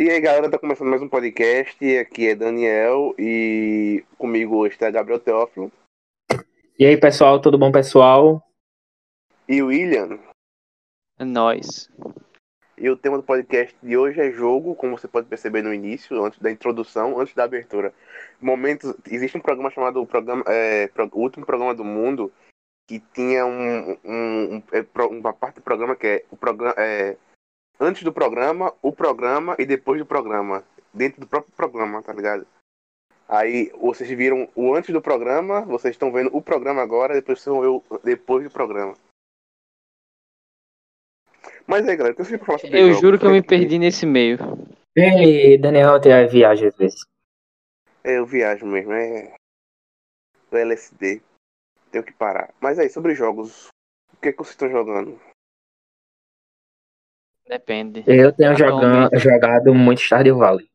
E aí, galera, tá começando mais um podcast. Aqui é Daniel e comigo está Gabriel Teófilo E aí, pessoal, tudo bom, pessoal? e o William. É nóis. E o tema do podcast de hoje é jogo, como você pode perceber no início, antes da introdução, antes da abertura. Momentos, existe um programa chamado o programa, é, Pro- o último programa do mundo que tinha um, um- um- é, uma parte do programa que é o programa é, antes do programa, o programa e depois do programa, dentro do próprio programa, tá ligado? Aí vocês viram o antes do programa, vocês estão vendo o programa agora, depois vocês vão ver o depois do programa. Mas aí, galera, o que vocês falar sobre Eu jogos? juro que eu me perdi nesse meio. E Daniel tem a viagem às vezes. É, eu viajo mesmo, é. Do LSD. Tenho que parar. Mas aí, sobre jogos. O que, é que vocês estão jogando? Depende. Eu tenho jogan- Atualmente. jogado muito Stardew Valley.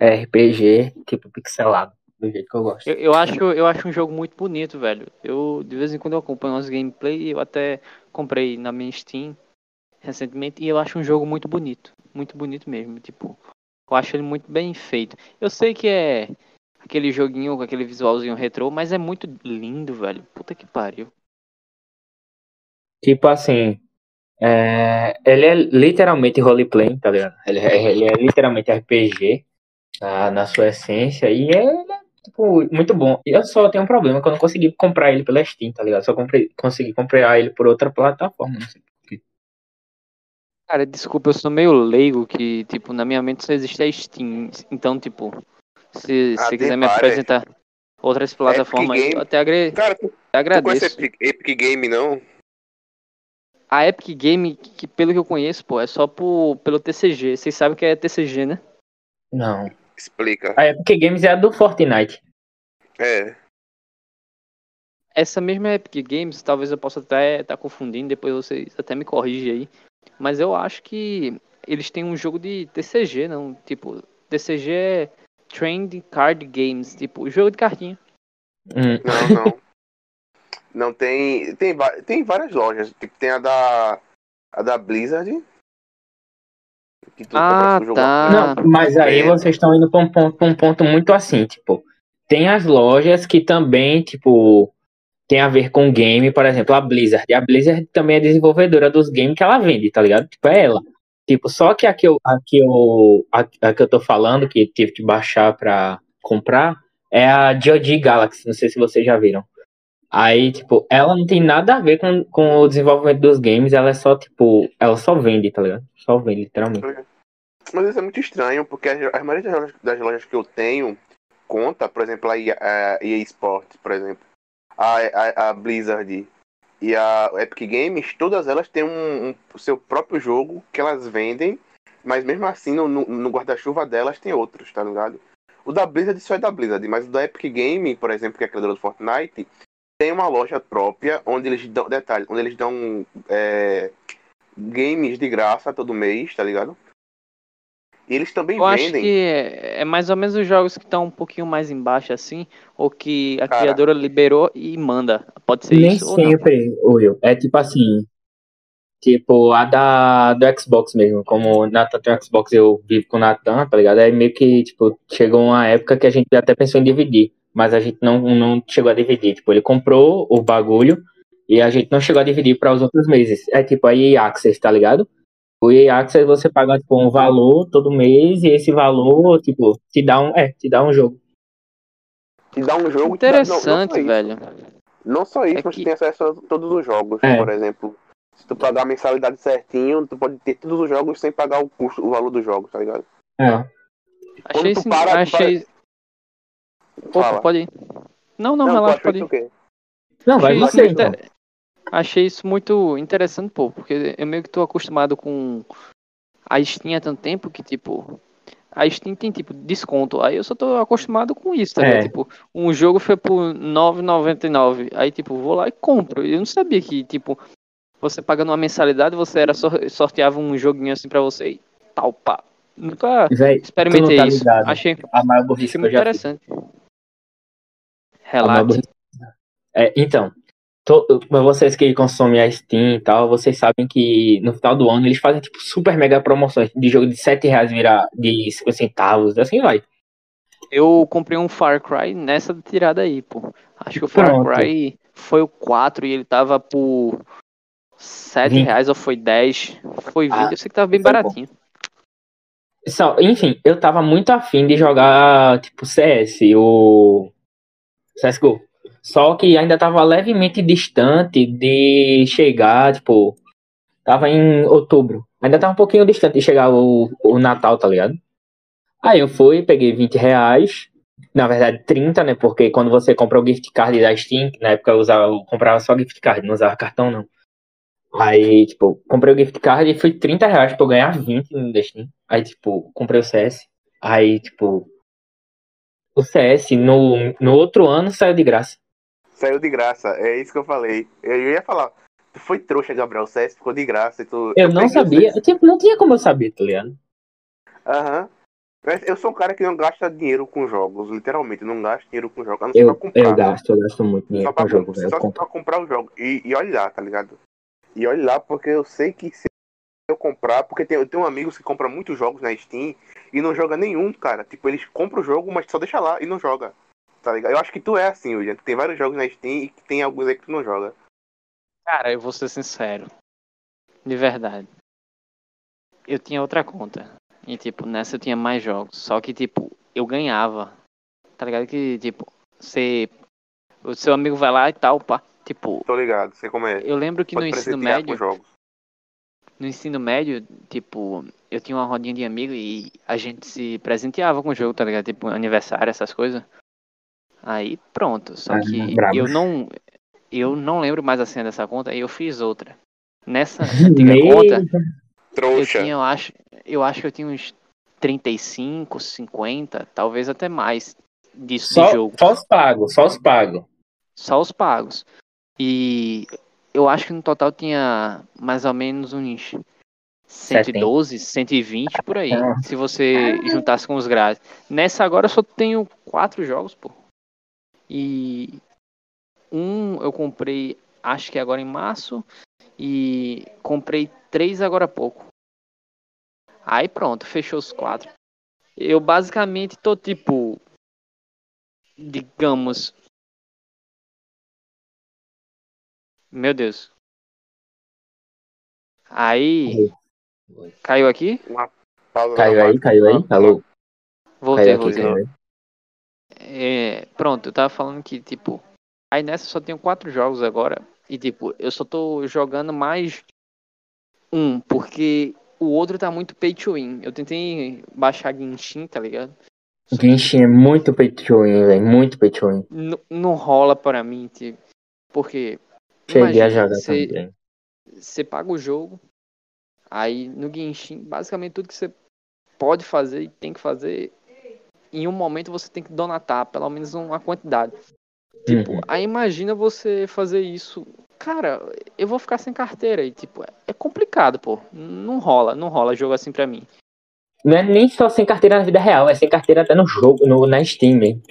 É RPG, tipo pixelado, do jeito que eu gosto. Eu, eu acho, eu acho um jogo muito bonito, velho. Eu, de vez em quando, eu acompanho umas gameplay eu até comprei na minha Steam recentemente e eu acho um jogo muito bonito. Muito bonito mesmo. Tipo, eu acho ele muito bem feito. Eu sei que é aquele joguinho com aquele visualzinho retrô, mas é muito lindo, velho. Puta que pariu. Tipo assim, é, ele é literalmente roleplay, tá ligado? Ele é, ele é literalmente RPG na, na sua essência e é, ele é, tipo, muito bom. Eu só tenho um problema que eu não consegui comprar ele pela Steam, tá ligado? Só comprei, consegui comprar ele por outra plataforma, não sei porquê. Cara, desculpa, eu sou meio leigo que, tipo, na minha mente só existe a Steam. Então, tipo, se Ah, você tem quiser me apresentar outras plataformas, eu até agre- Cara, tu, tu conhece agradeço. Epic, Epic Game, não? A Epic Game, que pelo que eu conheço, pô, é só por, pelo TCG. Vocês sabem que é TCG, né? Não. Explica. A Epic Games é a do Fortnite. É. Essa mesma Epic Games, talvez eu possa até estar confundindo, depois vocês até me corrigem aí. Mas eu acho que eles têm um jogo de TCG, não? Tipo, TCG é Trend Card Games, tipo, jogo de cartinha. Hum. Não, não. não tem. Tem, tem várias lojas. Tipo, tem a da. A da Blizzard. Que tu Ah, tá. Não, mas aí É. vocês estão indo para um ponto, pra um ponto muito assim, tipo, tem as lojas que também, tipo, tem a ver com game, por exemplo, a Blizzard. A Blizzard também é desenvolvedora dos games que ela vende, tá ligado? Tipo, é ela. Tipo, só que a que eu, a que eu, a, a que eu tô falando, que tive que baixar pra comprar, é a GOG Galaxy, não sei se vocês já viram. Aí, tipo, ela não tem nada a ver com, com o desenvolvimento dos games, ela é só, tipo, ela só vende, tá ligado? Só vende, literalmente. Mas isso é muito estranho, porque a, a maioria das lojas, das lojas que eu tenho conta, por exemplo, a EA, EA Sports, por exemplo, a, a, a Blizzard e a Epic Games, todas elas têm um, um- seu próprio jogo que elas vendem, mas mesmo assim no- no guarda-chuva delas tem outros, tá ligado? O da Blizzard só é da Blizzard, mas o da Epic Game, por exemplo, que é a criadora do Fortnite, tem uma loja própria onde eles dão, detalhe, onde eles dão é, games de graça todo mês, tá ligado? E eles também Eu acho vendem. que é é mais ou menos os jogos que estão um pouquinho mais embaixo, assim, ou que a Cara. criadora liberou e manda. Pode ser Nem isso ou não. sempre, Will. É tipo assim. Tipo, a da do Xbox mesmo. Como o Nathan tem um Xbox eu vivo com o Nathan, tá ligado? Aí meio que, tipo, chegou uma época que a gente até pensou em dividir. Mas a gente não, não chegou a dividir. Tipo, ele comprou o bagulho e a gente não chegou a dividir para os outros meses. É tipo a EA Access, tá ligado? O EA Access você paga, tipo, um valor todo mês e esse valor, tipo, te dá um, é, te dá um jogo. Te dá um jogo. te dá- não- não Interessante, velho. Não só isso, É mas que- tu tem acesso a todos os jogos. É. Por exemplo, se tu pagar a mensalidade certinho, tu pode ter todos os jogos sem pagar o custo, o valor dos jogos, tá ligado? É. Quando Achei tu isso. para- tu achei... Opa, Fala. pode ir. Não, não, tu relaxa, pode ir. Não, vai Achei isso, você, muito então. inter- Achei isso muito interessante, pô, porque eu meio que tô acostumado com a Steam há tanto tempo que, tipo, a Steam tem, tipo, desconto. Aí eu só tô acostumado com isso, tá É. Tipo, um jogo foi por R$ 9,99. Aí, tipo, vou lá e compro. Eu não sabia que, tipo, você pagando uma mensalidade, você era sor- sorteava um joguinho assim pra você e tal, pá. Nunca Véi, experimentei tá isso. ligado. Achei, a maior burrice muito já fiz. Relate. É, então, mas vocês que consomem a Steam e tal, vocês sabem que no final do ano eles fazem tipo super mega promoções de jogo de 7 reais virar de 50 centavos, assim vai. Eu comprei um Far Cry nessa tirada aí, pô. Acho que o Far Pronto. Cry foi o 4 e ele tava por 7 Vinte. reais ou foi 10. Foi 20, Ah, eu sei que tava bem bom. baratinho. Só, enfim, eu tava muito afim de jogar tipo CS, o CSGO. Só que ainda tava levemente distante de chegar, tipo, tava em outubro. Ainda tava um pouquinho distante de chegar o, o Natal, tá ligado? Aí eu fui, peguei 20 reais. Na verdade, 30, né? Porque quando você compra o gift card da Steam, na época eu, usava, eu comprava só gift card, não usava cartão, não. Aí, tipo, comprei o gift card e foi 30 reais pra eu ganhar 20 no Steam. Aí, tipo, comprei o CS. Aí, tipo, o CS no, no outro ano saiu de graça. Saiu de graça, é isso que eu falei. Eu ia falar, tu foi trouxa, Gabriel, o CS ficou de graça e tu. Eu não peguei o sabia, CS. tipo, não tinha como eu saber, tá ligado? Aham. Mas Eu sou um cara que não gasta dinheiro com jogos, literalmente, não gasto dinheiro com jogos, não Eu, pra comprar. eu gasto, eu gasto muito Só dinheiro pra, com jogo, comp- velho. Eu só pra comprar o jogo. E, e olha lá, tá ligado? E olha lá, porque eu sei que se eu comprar, porque tem, eu tenho amigos que compram muitos jogos na Steam e não joga nenhum, cara. Tipo, eles compram o jogo, mas só deixa lá e não joga. Tá ligado? Eu acho que tu é assim, William. Tem vários jogos na Steam e que tem alguns aí que tu não joga. Cara, eu vou ser sincero. De verdade. Eu tinha outra conta. E, tipo, nessa eu tinha mais jogos. Só que, tipo, eu ganhava. Tá ligado? Que, tipo, você. O seu amigo vai lá e tal, pá. Tipo, Tô ligado, sei como é. eu lembro que no Pode ensino presentear médio. jogos. No ensino médio, tipo, eu tinha uma rodinha de amigo e a gente se presenteava com o jogo, tá ligado? Tipo, aniversário, essas coisas. Aí, pronto. Só Ah, que brabo. eu não. Eu não lembro mais a senha dessa conta, aí eu fiz outra. Nessa antiga conta, eu Trouxa. tinha, eu acho, eu acho que eu tinha uns 35, 50, talvez até mais disso Só, de jogo. só os pagos, só os pagos. Só os pagos. E eu acho que no total tinha mais ou menos uns 112, 120 por aí. Ah. Se você juntasse com os grátis. Nessa agora eu só tenho quatro jogos, pô. E um eu comprei, acho que agora em março. E comprei três agora há pouco. Aí pronto, fechou os quatro. Eu basicamente tô tipo. Digamos. Meu Deus. Aí. Caiu aqui? Caiu aí, caiu aí? Alô? Voltei, Caiu aqui, voltei. É, pronto, eu tava falando que, tipo, aí nessa eu só tenho quatro jogos agora. E, tipo, eu só tô jogando mais um, porque o outro tá muito pay to win. Eu tentei baixar Genshin, tá ligado? Só que, Genshin é muito pay to win, velho. Muito pay to win. n- não rola pra mim, tipo, porque. Cheguei a jogar você- também. você paga o jogo, aí no Genshin, basicamente tudo que você pode fazer e tem que fazer, em um momento você tem que donatar, pelo menos uma quantidade. Tipo, Uhum. aí imagina você fazer isso. Cara, eu vou ficar sem carteira e, tipo, é- complicado, pô. Não rola, não rola jogo assim pra mim. Não é nem só sem carteira na vida real, é sem carteira até no jogo, no, na Steam mesmo.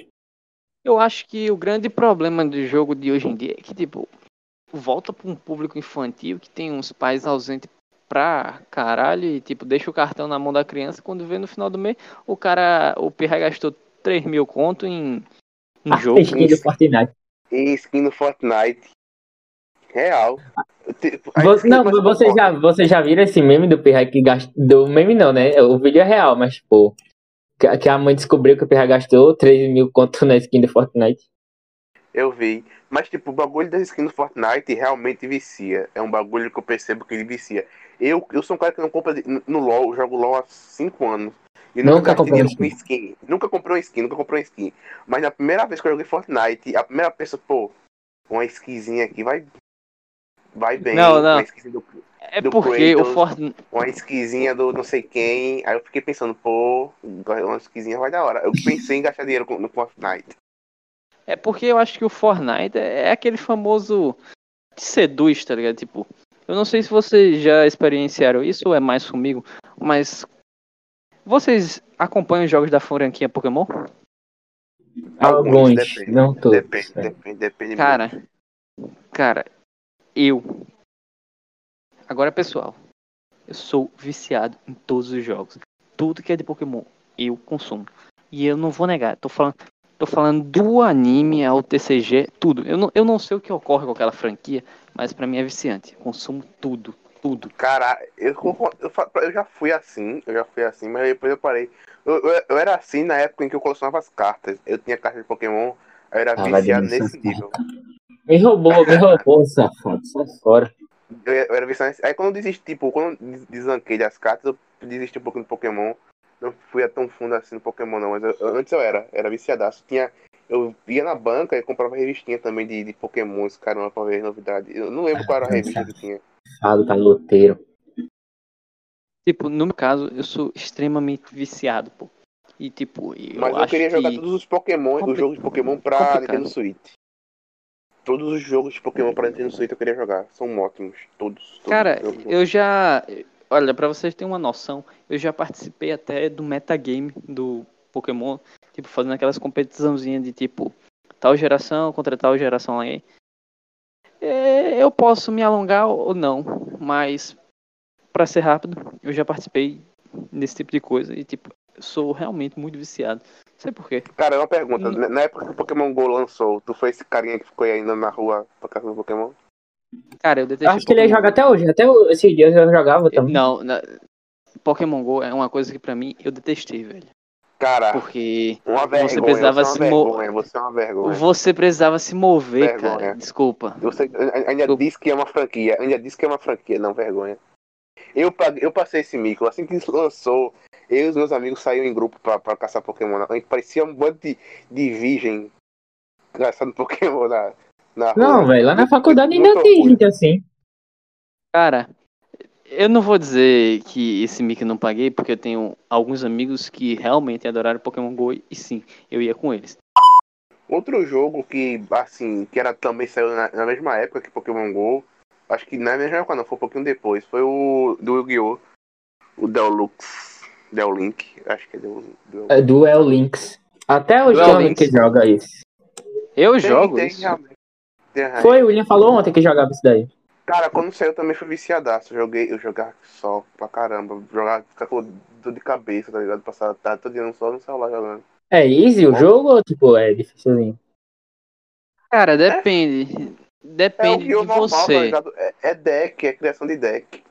Eu acho que o grande problema do jogo de hoje em dia é que, tipo, volta pra um público infantil que tem uns pais ausentes pra caralho e, tipo, deixa o cartão na mão da criança. Quando vê no final do mês, o cara, o pirra gastou 3 mil conto em, em A jogo. skin do Fortnite. E skin no Fortnite. Real. Tipo, Você, não, você já, você já viram esse meme do Pirra que gastou. Do meme não, né? O vídeo é real, mas, tipo. Que, que a mãe descobriu que o Pirra gastou 3 mil conto na skin do Fortnite. Eu vi. Mas, tipo, o bagulho das skins do Fortnite realmente vicia. É um bagulho que eu percebo que ele vicia. Eu, eu sou um cara que não compra no LoL, eu jogo LoL há 5 anos. E nunca, Nunca gastei comprou dinheiro com skin. Nunca comprei uma skin, nunca comprei uma skin. Mas na primeira vez que eu joguei Fortnite, a primeira pessoa, pô, uma skinzinha aqui vai. Vai bem. Não, não. Uma do, É do porque o Kratos. Fortnite. uma skinzinha do não sei quem. Aí eu fiquei pensando, pô, uma skinzinha vai da hora. Eu pensei em gastar dinheiro no Fortnite. É porque eu acho que o Fortnite é é aquele famoso te seduz, tá ligado? Tipo, eu não sei se vocês já experienciaram isso ou é mais comigo, mas vocês acompanham os jogos da franquia Pokémon? Alguns, depende. não todos. Depende, é. depende, depende. Cara, Cara, eu. Agora, pessoal, eu sou viciado em todos os jogos. Tudo que é de Pokémon, eu consumo. E eu não vou negar, tô falando, tô falando do anime ao TCG, tudo. Eu não, eu não sei o que ocorre com aquela franquia, mas pra mim é viciante. Eu consumo tudo, tudo. Cara, eu, eu, eu já fui assim, eu já fui assim, mas depois eu parei. Eu, eu, eu era assim na época em que eu colecionava as cartas. Eu tinha cartas de Pokémon, eu era Ah, viciado nesse nível. Me roubou, me roubou, safado. Sai fora. Eu, eu era viciado nesse... Aí quando eu desisti, tipo, quando desanquei das cartas, eu desisti um pouquinho do Pokémon. Não fui a tão fundo assim no Pokémon, não, mas eu- eu- antes eu era, era viciadaço. Tinha, eu ia na banca e comprava revistinha também de, de Pokémon, esse caramba, pra ver novidade. Eu não lembro qual era a revista que tinha. Safado, caloteiro. Tipo, no meu caso, eu sou extremamente viciado, pô. E tipo, eu Mas eu, acho queria que... jogar todos os Pokémon, Compli- os jogos de Pokémon pra complicado. Nintendo Switch. Todos os jogos de Pokémon pra Nintendo Switch eu queria jogar. São ótimos. Todos. todos Cara, eu já. Olha, pra vocês terem uma noção, eu já participei até do metagame do Pokémon, tipo, fazendo aquelas competiçãozinhas de tipo, tal geração contra tal geração aí. É, eu posso me alongar ou não, mas pra ser rápido, eu já participei desse tipo de coisa e tipo, sou realmente muito viciado. Não sei por quê. Cara, uma pergunta. Hum. Na- Na época que o Pokémon GO lançou, tu foi esse carinha que ficou aí andando na rua pra caça do Pokémon? Cara, eu detestei acho que ele Pokémon joga até hoje. Até esses dias eu jogava também. Não, na- Pokémon Go é uma coisa que pra mim eu detestei, velho. Cara, Porque uma vergonha. você precisava você se é uma mo- vergonha. Você é uma vergonha. Você precisava se mover, Vergonha. cara. Desculpa. Você ainda disse que é uma franquia. Ainda disse que é uma franquia. Não, vergonha. Eu, eu passei esse mico. Assim que lançou, eu e os meus amigos saíram em grupo pra, pra caçar Pokémon. A gente parecia um bando de, de virgem caçando Pokémon na, na. Não, velho, lá na faculdade ainda tem orgulho. gente assim. Cara, eu não vou dizer que esse mic eu não paguei, porque eu tenho alguns amigos que realmente adoraram Pokémon GO e sim, eu ia com eles. Outro jogo que, assim, que era também saiu na, na mesma época que Pokémon GO, acho que na mesma época não, foi um pouquinho depois, foi o do Yu-Gi-Oh! O Deluxe. Del Link, acho que é Del, Del... É Duel Links. Até hoje Duel tem Links. que joga isso. Eu Tem, jogo tem, isso. realmente. Foi, o William falou ontem que jogava isso daí. Cara, quando saiu também foi viciadaço. Eu joguei, eu jogava só pra caramba. Jogar, ficar com dor de cabeça, tá ligado? Passar a tarde todo dia só no celular jogando. É easy o Bom. jogo ou tipo, é dificilzinho? Cara, depende. É o Depende Yu de normal, tá você. É, é deck, é criação de deck.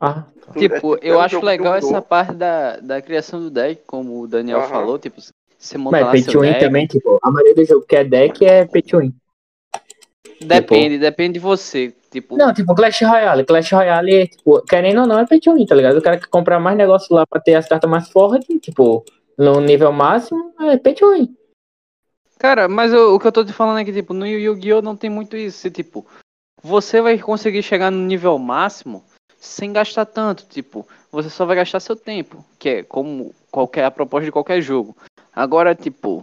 Ah, Tudo- Tipo, é- é eu um acho legal essa parte da, da criação do deck, como o Daniel Aham. falou, tipo, você monta mas lá pay seu deck. também, tipo, a maioria do jogo que é deck é pay to win. Depende, depende de você. Tipo, Não, tipo, Clash Royale. Clash Royale, tipo, querendo ou não, é pay to win, tá ligado? O cara que comprar mais negócio lá pra ter as cartas mais fortes, tipo, no nível máximo, é pay to win. Cara, mas eu- o que eu tô te falando é que, tipo, no Yu-Gi-Oh! não tem muito isso. Tipo, você vai conseguir chegar no nível máximo sem gastar tanto. Tipo, você só vai gastar seu tempo, que é como qualquer a proposta de qualquer jogo. Agora, tipo,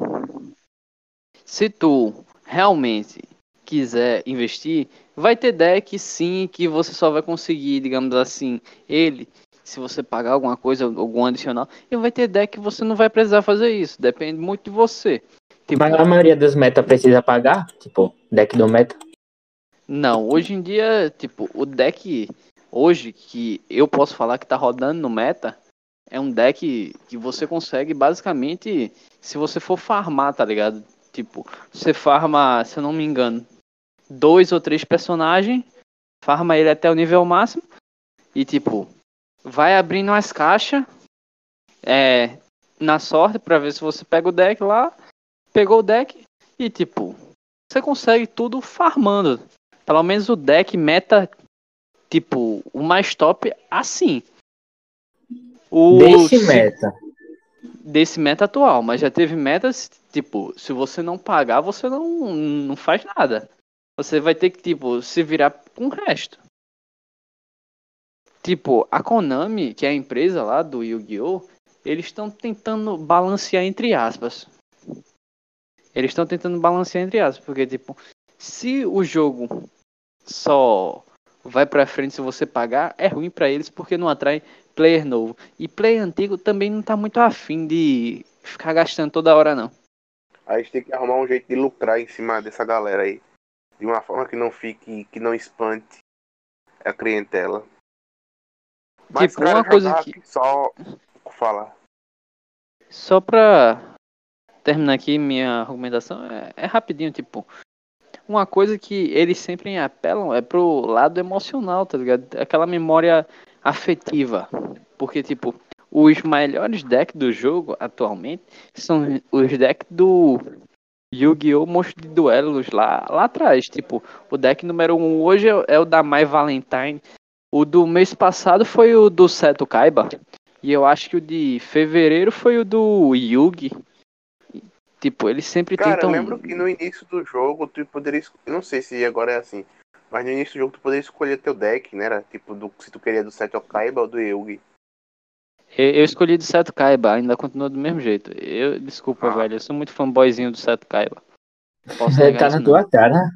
se tu realmente quiser investir, vai ter deck sim que você só vai conseguir, digamos assim, ele. Se você pagar alguma coisa, algum adicional, e vai ter deck que você não vai precisar fazer isso. Depende muito de você. Tipo, Mas a maioria dos meta precisa pagar, tipo, deck do meta. Não, hoje em dia, tipo, o deck hoje que eu posso falar que tá rodando no meta é um deck que você consegue basicamente se você for farmar, tá ligado? Tipo, você farma, se eu não me engano, dois ou três personagens, farma ele até o nível máximo e tipo, vai abrindo as caixas é, na sorte pra ver se você pega o deck lá, pegou o deck e tipo, você consegue tudo farmando. Pelo menos o deck meta, tipo, o mais top assim. O Desse se- meta. desse meta atual, mas já teve metas, tipo, se você não pagar, você não, não faz nada. Você vai ter que, tipo, se virar com o resto. Tipo, a Konami, que é a empresa lá do Yu-Gi-Oh!, eles estão tentando balancear entre aspas. Eles estão tentando balancear entre aspas, porque, tipo, se o jogo só vai pra frente se você pagar, é ruim pra eles porque não atrai player novo. E player antigo também não tá muito afim de ficar gastando toda hora, não. Aí a gente tem que arrumar um jeito de lucrar em cima dessa galera aí. De uma forma que não fique, que não espante a clientela. Mas, Tipo, cara, uma coisa que- só falar. Só pra terminar aqui minha argumentação, é, é rapidinho, tipo. Uma coisa que eles sempre apelam é pro lado emocional, tá ligado? Aquela memória afetiva. Porque, tipo, os melhores decks do jogo atualmente são os decks do Yu-Gi-Oh! Monstro de Duelos lá, lá atrás. Tipo, o deck número 1 um hoje é, é o da Mai Valentine. O do mês passado foi o do Seto Kaiba. E eu acho que o de fevereiro foi o do Yugi. Tipo, eles sempre Cara, tentam. eu lembro que no início do jogo tu poderia. Eu não sei se agora é assim. Mas no início do jogo tu poderia escolher teu deck, né? Era tipo do, se tu queria do Seto Kaiba ou do Yugi. Eu, eu escolhi do Seto Kaiba, ainda continua do mesmo jeito. Eu, desculpa, Ah. velho, eu sou muito fanboyzinho do Seto Kaiba. Posso tá isso, na não. tua cara.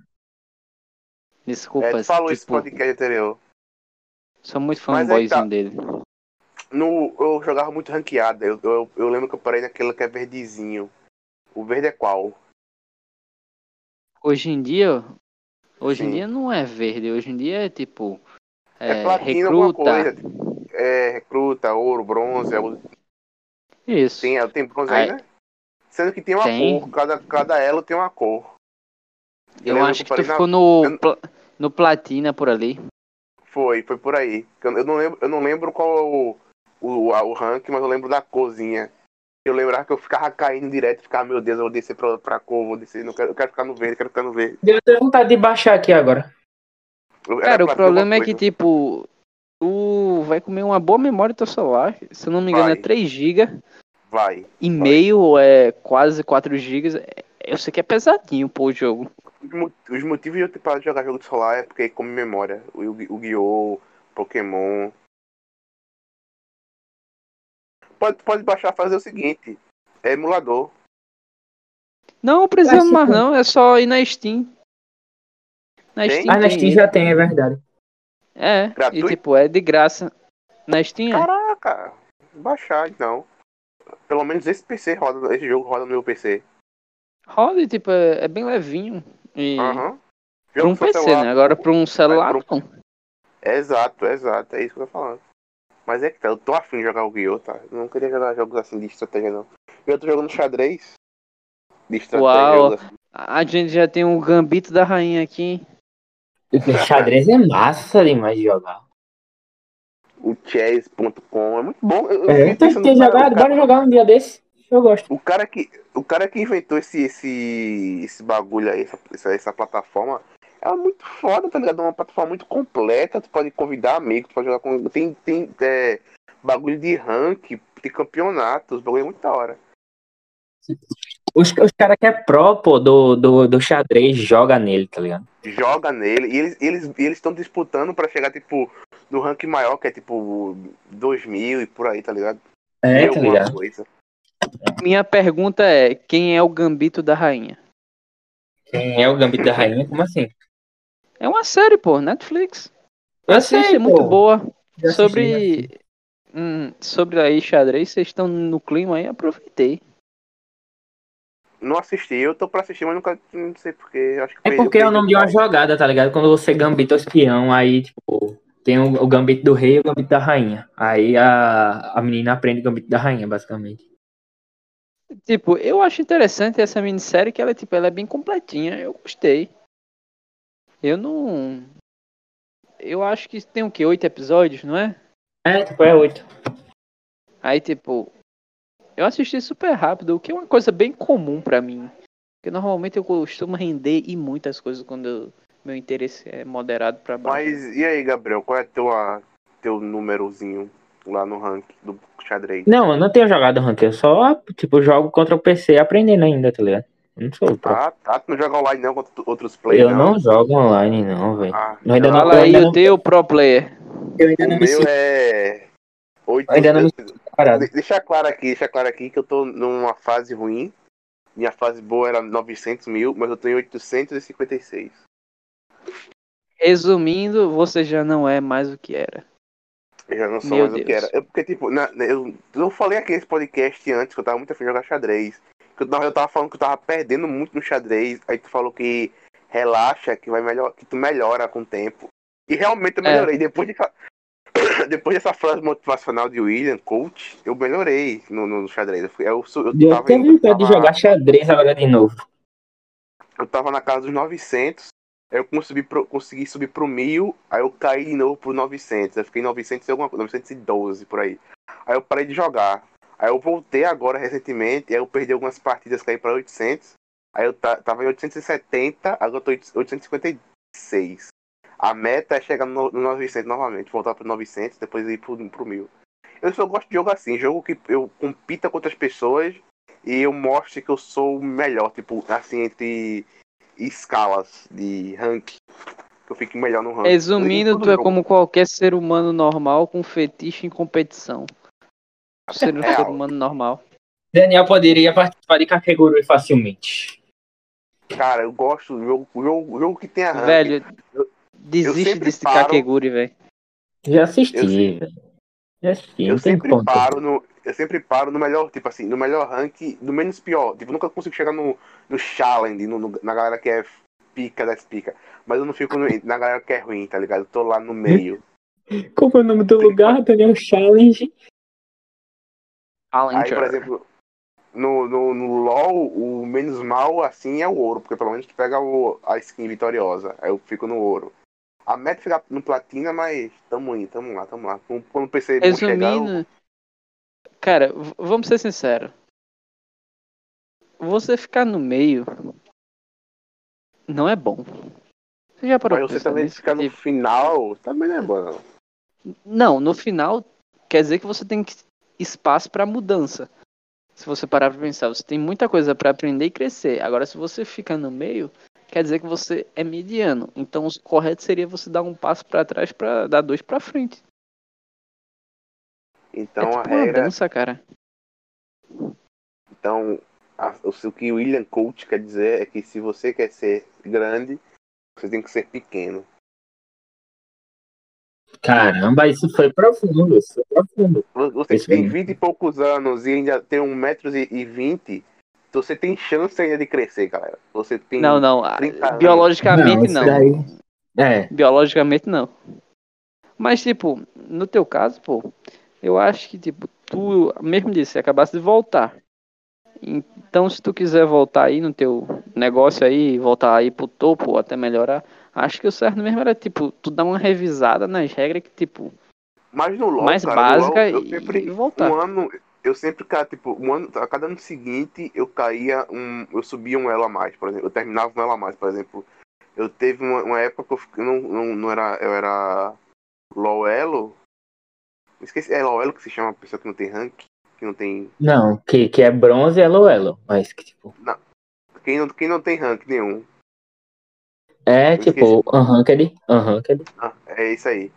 Desculpa, É, falou tipo, podcast anterior. sou muito aí tá. fanboyzinho dele. No, eu jogava muito ranqueada. Eu, eu, eu lembro que eu parei naquele que é verdezinho. O verde é qual? Hoje em dia, hoje em Sim. dia não é verde, hoje em dia é tipo. É, É, platina alguma recruta. coisa. É, recruta, ouro, bronze. é o- Isso. Tem, tem bronze Aí- aí, né? Sendo que tem uma Tem. cor. Cada, cada elo tem uma cor. eu lembro acho que tu parei na- ficou no, eu- pla- no platina por ali. Foi, foi por aí. Eu eu não lembro, eu não lembro qual é o, o, a- o rank, mas eu lembro da corzinha. Eu lembrava que eu ficava caindo direto, ficava, meu Deus, eu vou descer pra, pra cor, vou descer, não quero, eu quero ficar no verde, quero ficar no verde. Deu vontade de baixar aqui agora. Eu- era Cara, o problema é que, tipo, tu vai comer uma boa memória do teu celular. Se eu não me engano, Vai. é 3 GB Vai. e meio, ou é quase 4 GB. Eu sei que é pesadinho, pô, o jogo. Os mo- Os motivos de eu ter parado de jogar jogo de celular é porque come memória. O o Yu-Gi-Oh!, Pokémon. Pode, pode baixar fazer o seguinte. É emulador. Não precisa Mas, mais, tipo- não. É só ir na Steam. Na Tem? Steam Ah, na Steam já tem, é verdade. É, Gratuito? e tipo, é de graça. Na Steam é. Caraca! Baixar, então. Pelo menos esse PC roda, esse jogo roda no meu PC. Roda e tipo, é, é bem levinho. E Aham. pra um PC, celular, né? Agora pra um celular, não. Exato, exato, é isso que eu tô falando. Mas é que tá, eu tô afim de jogar o Guiô, tá? Eu não queria jogar jogos assim de estratégia, não. Eu tô jogando xadrez. De estratégia. Uau. assim. A gente já tem um gambito da rainha aqui. O xadrez é massa demais de jogar. O chess.com é muito bom. Eu, É, tem que ter jogado, bora jogar um dia desse. Eu gosto. o cara que, o cara que inventou esse, esse, esse bagulho aí, essa, essa, plataforma, é muito foda, tá ligado? É uma plataforma muito completa. Tu pode convidar amigos, tu pode jogar com. Tem, tem é, bagulho de rank, tem campeonatos, bagulho é muito da hora. Os, os caras que é pro, pô, do, do, do xadrez, joga nele, tá ligado? joga nele e eles eles eles estão disputando pra chegar tipo no ranking maior que é tipo 2000 e por aí tá ligado É, tá ligado? coisa. Minha pergunta é: quem é o gambito da rainha? Quem é o Gambito da Rainha? Como assim? É uma série, pô, Netflix. Eu Assiste, sei, é muito boa. Já assisti, sobre. hum, sobre aí xadrez, vocês estão no clima aí, aproveitei. Não assisti eu tô pra assistir mas nunca não sei porque acho que É porque é o nome de uma jogada, tá ligado? Quando você gambita o espião, aí, tipo, tem o, o gambito do rei e o gambito da rainha. Aí a, a menina aprende o gambito da rainha, basicamente. Tipo, eu acho interessante essa minissérie que ela, tipo, ela é bem completinha. Eu gostei. Eu não. Eu acho que tem o quê? Oito episódios, não é? É, tipo, é oito. Aí, tipo, eu assisti super rápido, o que é uma coisa bem comum pra mim. Porque normalmente eu costumo render e muitas coisas quando eu- meu interesse é moderado pra baixo. mas e aí Gabriel qual é teu teu númerozinho lá no ranking do xadrez Não, eu não tenho jogado ranking, eu só, tipo, jogo contra o PC aprendendo ainda, tá ligado? Eu não sou pro. ah tá tu não joga online não contra outros players eu não jogo online, não, velho. ah, Eu ainda sei não-. Fala aí ainda o não- teu pro player. Eu ainda o não me meu sinto é oito ainda não me preparado. De- Deixar claro aqui, deixar claro aqui que eu tô numa fase ruim. Minha fase boa era 900 mil, mas eu em 856. Resumindo, você já não é mais o que era. Eu já não sou Meu mais o que Deus. era. É porque, tipo, na- eu, eu falei aqui nesse podcast antes que eu tava muito afim de jogar xadrez. Que eu, tava- eu tava falando que eu tava perdendo muito no xadrez. Aí tu falou que relaxa que vai melhor, que tu melhora com o tempo. E realmente eu É. melhorei. Depois, de, depois dessa frase motivacional de William, coach, eu melhorei no, no xadrez. Eu, fui- eu, eu, Deu tava, indo- vontade de jogar xadrez agora de novo. eu tava na casa dos 900, aí eu consegui, pro, consegui subir pro 1000, aí eu caí de novo pro 900. Eu fiquei em 900 e alguma coisa, 912 por aí. Aí eu parei de jogar. Aí eu voltei agora recentemente, aí eu perdi algumas partidas, caí pra 800. Aí eu ta- tava em 870, agora eu tô em 856. A meta é chegar no, no 900 novamente, voltar pro 900, depois ir pro, pro 1000. Eu só gosto de jogo assim, jogo que eu compita com outras pessoas e eu mostre que eu sou o melhor, tipo, assim, entre escalas de rank. Que eu fique melhor no rank. Resumindo, tu é jogo. como qualquer ser humano normal com fetiche em competição. Ser um Real. ser humano normal. Daniel poderia participar de Kakegurui facilmente. Cara, eu gosto do jogo, jogo, jogo que tem a rank. Velho, eu desiste desse paro- Kakeguri, velho. Já assisti, velho. Já assisti, Eu tem sempre como. paro no. Eu sempre paro no melhor, tipo assim, no melhor rank, do menos pior. Tipo, eu nunca consigo chegar no, no challenge, no, no- na galera que é pica das pica. Mas eu não fico no- na galera que é ruim, tá ligado? Eu tô lá no meio. Como é o nome do lugar? Daniel Challenge. Challenger. Aí, por exemplo, no, no, no LoL, o menos mal assim é o ouro, porque pelo menos tu pega o, a skin vitoriosa. Aí eu fico no ouro. A meta ficar no platina, mas tamo indo, tamo lá, tamo lá. Quando quando o PC bom chegar, eu- Resumindo, cara, vamos ser sinceros. Você ficar no meio não é bom. Você já parou mas você também nisso? ficar no Tipo, final, também não é bom, não. Não, no final quer dizer que você tem espaço para mudança. Se você parar pra pensar, você tem muita coisa para aprender e crescer. Agora, se você fica no meio, quer dizer que você é mediano. Então, o correto seria você dar um passo para trás para dar dois para frente. Então é a tipo uma regra. dança, cara. Então, a- o que o William Coach quer dizer é que se você quer ser grande, você tem que ser pequeno. Caramba, isso foi profundo, isso foi profundo. Você Isso que tem aí. 20 e poucos anos e ainda tem 1,20m, você tem chance ainda de crescer, galera. Você tem. Não, não. a- 30 anos. Biologicamente não. daí- É, Biologicamente não. Mas, tipo, no teu caso, pô, eu acho que, tipo, tu mesmo disse, acabaste de voltar. Então, se tu quiser voltar aí no teu negócio aí, voltar aí pro topo, ou até melhorar, acho que o certo mesmo era, tipo, tu dar uma revisada nas regras que, tipo, Mas no LoL, mais cara, básica no LoL, eu e, sempre. e voltar. Um ano, eu sempre, cara, tipo, um ano, a cada ano seguinte eu caía um. Eu subia um elo a mais, por exemplo. Eu terminava um elo a mais, por exemplo. Eu teve uma, uma época que eu, não, não, não era. Eu era. LOL Elo. Esqueci, é LOL Elo que se chama a pessoa que não tem rank, que não tem. não, que, que é bronze é elo elo, mas que tipo, Quem não, quem não tem rank nenhum. é Eu tipo unranked, unranked. Ah, é isso aí.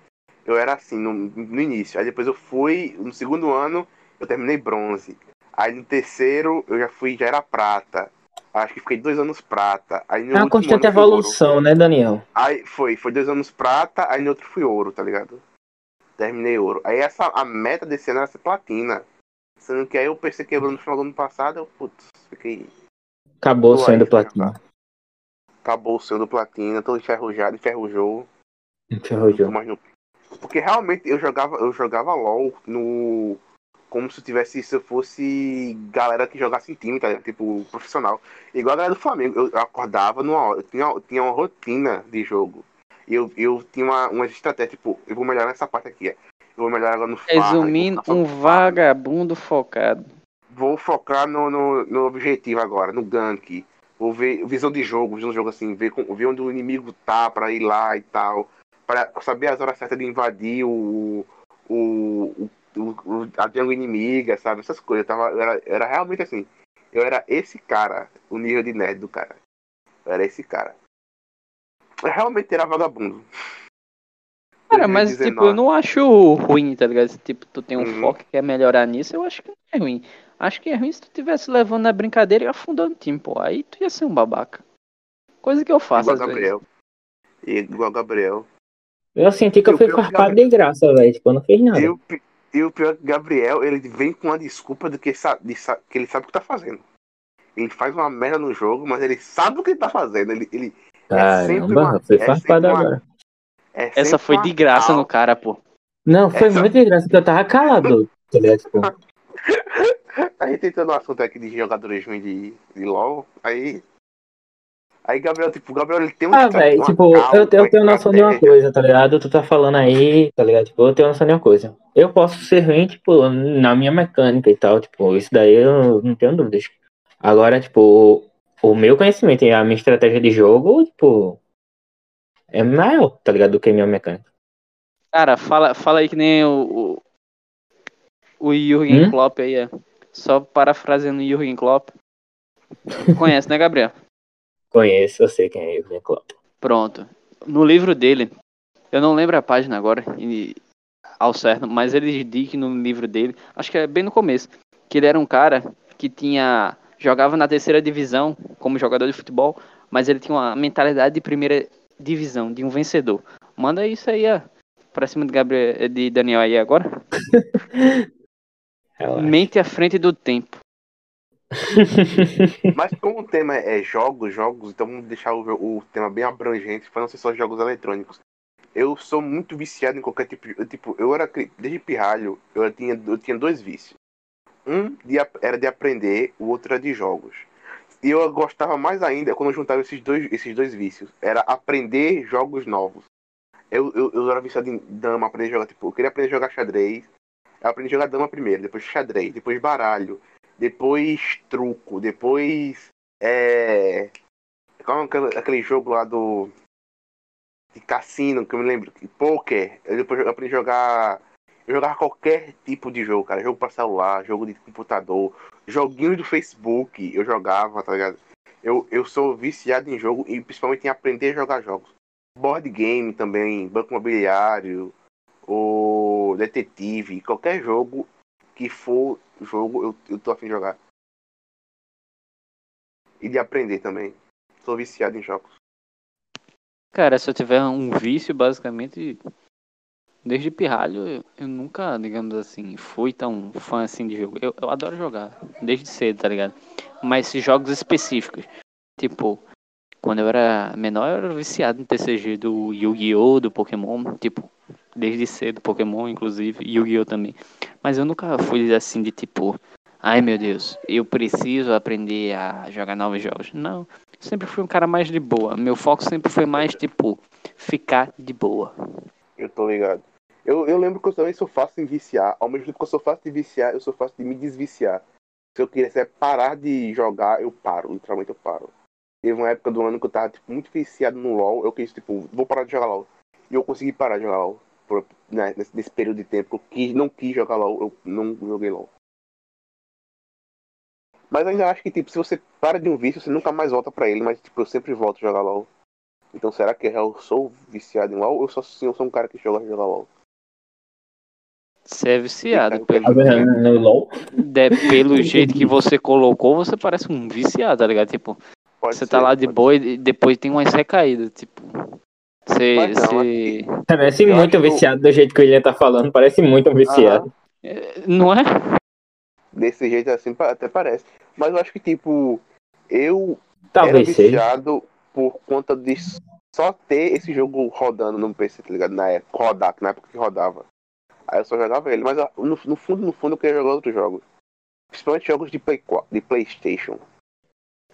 Eu era assim no, no início. Aí depois eu fui, no segundo ano, eu terminei bronze. Aí no terceiro eu já fui, já era prata. Acho que fiquei dois anos prata. Aí no É uma constante evolução, né, Daniel? Aí foi, foi dois anos prata, aí no outro fui ouro, tá ligado? Terminei ouro. Aí essa, a meta desse ano era ser platina. Sendo que aí eu pensei quebrou no final do ano passado, eu, putz, fiquei. Acabou sendo aí, platina. Acabou sendo platina, tô enferrujado, enferrujou. Enferrujou. Não- Porque realmente eu jogava, eu jogava LOL no. Como se eu tivesse, se eu fosse galera que jogasse em time, tá? ligado? Tipo, profissional. Igual a galera do Flamengo. Eu acordava numa hora, eu tinha, eu tinha uma rotina de jogo. Eu, eu tinha uma, uma estratégia, tipo, eu vou melhorar nessa parte aqui. ó. Eu vou melhorar agora no Resumindo, um vagabundo focado. Vou focar no, no, no objetivo agora, no gank. Vou ver visão de jogo, visão de jogo assim, ver, ver onde o inimigo tá pra ir lá e tal. Pra saber as horas certas de invadir o. o, o, o- a jungle inimiga, sabe? Essas coisas. Eu, tava, eu, era, eu era realmente assim. Eu era esse cara, o nível de nerd do cara. Eu era esse cara. Eu realmente era vagabundo. Cara, mas tipo, 2019. eu não acho ruim, tá ligado? Se, Tipo, tu tem um Uhum. foco e quer melhorar nisso, eu acho que não é ruim. Acho que é ruim se tu tivesse levando na brincadeira e afundando o time, pô. Aí tu ia ser um babaca. Coisa que eu faço Igual às vezes. Gabriel. Igual Gabriel. Eu senti que eu Eu- fui eu- farpado de graça, velho. Tipo, eu não fiz nada. E pi- e o pior é que Gabriel, ele vem com uma desculpa do que, de que ele sabe o que tá fazendo. Ele faz uma merda no jogo, mas ele sabe o que ele tá fazendo. Ele, ele, sempre Caramba, uma- foi é farpada sempre uma- agora. É Essa sempre foi uma de graça no cara, pô. Não, foi Essa- muito de graça que eu tava calado. Tá? Tipo, A gente entrou no assunto aqui de jogadores de, de LOL, aí. Aí, Gabriel, tipo, o Gabriel ele tem um ah, velho, uma tipo, cal- eu, eu uma tenho noção de uma estratégia. coisa, tá ligado? Tu tá falando aí, tá ligado? Tipo, eu tenho noção de uma coisa. Eu posso ser ruim, tipo, na minha mecânica e tal, tipo, isso daí eu não tenho dúvidas. Agora, tipo, o, o meu conhecimento e a minha estratégia de jogo, tipo, é maior, tá ligado? Do que a minha mecânica. Cara, fala, fala aí que nem o, o, o Jürgen Hum? Klopp aí, é. Só parafraseando o Jürgen Klopp. Conhece, né, Gabriel? Conheço, eu sei quem é Jürgen Klopp. Pronto. No livro dele, eu não lembro a página agora e- ao certo, mas ele diz que no livro dele, acho que é bem no começo, que ele era um cara que tinha jogava na terceira divisão como jogador de futebol, mas ele tinha uma mentalidade de primeira divisão, de um vencedor. Manda isso aí, ó, pra cima de Gabriel, de Daniel aí agora. Mente à frente do tempo. Mas como o tema é jogos, jogos, então vamos deixar o, o tema bem abrangente para não ser só jogos eletrônicos. Eu sou muito viciado em qualquer tipo de. Tipo, eu era. Desde pirralho, eu tinha, eu tinha dois vícios. Um de era de aprender, o outro era de jogos. E eu gostava mais ainda quando eu juntava esses dois, esses dois vícios. Era aprender jogos novos. Eu, eu, eu era viciado em dama, aprender a jogar. Tipo, eu queria aprender a jogar xadrez. Eu aprendi a jogar dama primeiro, depois xadrez, depois baralho, depois truco, depois. É. Qual é aquele, jogo lá do. De cassino, que eu me lembro. Poker. Eu depois aprendi a jogar. Eu jogava qualquer tipo de jogo, cara. Jogo pra celular, jogo de computador, joguinhos do Facebook, eu jogava, tá ligado? Eu, eu sou viciado em jogo e principalmente em aprender a jogar jogos. Board game também, banco imobiliário, o detetive, qualquer jogo que for jogo, eu, eu tô afim de jogar. E de aprender também. Sou viciado em jogos. Cara, se eu tiver um vício, basicamente, desde pirralho, eu, eu nunca, digamos assim, fui tão fã assim de jogo. Eu, eu adoro jogar, desde cedo, tá ligado? Mas jogos específicos, tipo, quando eu era menor, eu era viciado no TCG do Yu-Gi-Oh!, do Pokémon, tipo, desde cedo, Pokémon, inclusive, Yu-Gi-Oh! também. Mas eu nunca fui assim de tipo, ai meu Deus, eu preciso aprender a jogar novos jogos. Não, sempre fui um cara mais de boa. Meu foco sempre foi mais, tipo, ficar de boa. Eu tô ligado. Eu, eu lembro que eu também sou fácil em viciar. Ao mesmo tempo que eu sou fácil de viciar, eu sou fácil de me desviciar. Se eu quisesse parar de jogar, eu paro. Literalmente eu paro. Teve uma época do ano que eu tava tipo, muito viciado no LoL. Eu quis, tipo, vou parar de jogar LoL. E eu consegui parar de jogar LoL. Por, né, nesse, nesse período de tempo que eu quis, não quis jogar LoL, eu não joguei LoL. Mas ainda acho que, tipo, se você para de um vício, você nunca mais volta pra ele. Mas, tipo, eu sempre volto a jogar LoL. Então, será que eu sou viciado em LoL ou eu só sim, eu sou um cara que joga jogar LoL? Você é viciado. Fica- Pelo, de- pelo jeito que você colocou, você parece um viciado, tá ligado? Tipo, Pode você ser, tá lá de boa e depois tem umas recaídas, tipo. Você. Mas não, você- Parece Eu muito acho- viciado do jeito que o William tá falando, parece muito um viciado. É, Não é? Desse jeito assim, até parece. Mas eu acho que, tipo, eu era Talvez seja. viciado por conta de só ter esse jogo rodando no PC, tá ligado? Na época, rodar, que na época que rodava. Aí eu só jogava ele. Mas no, no fundo, no fundo, eu queria jogar outros jogos. Principalmente jogos de, Play 4, de Playstation.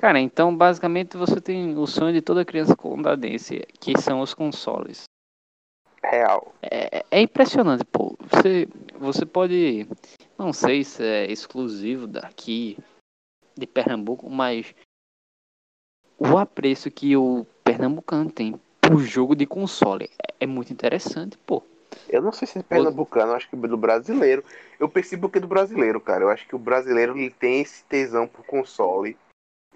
Cara, então basicamente você tem o sonho de toda criança condadense, que são os consoles. Real. É, é impressionante, pô. Você, você pode. Não sei se é exclusivo daqui, de Pernambuco, mas o apreço que o pernambucano tem por jogo de console é, é muito interessante, pô. Eu não sei se é pernambucano, eu acho que do brasileiro. Eu percebo que é do brasileiro, cara. Eu acho que o brasileiro ele tem esse tesão por console.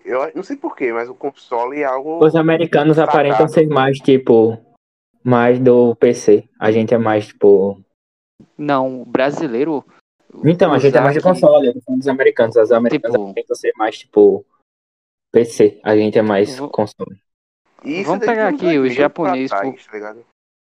Eu não sei porquê, mas o console é algo. Os americanos Sagrado. aparentam ser mais, tipo, mais do PC. A gente é mais, tipo. Não, o brasileiro. Então, a gente é mais de que- console, falando dos americanos. Os americanos Tipo- aparentam ser mais, tipo, PC. A gente é mais Vou- console. Isso Vamos desde pegar aqui 2000 o japonês, pra trás, tá?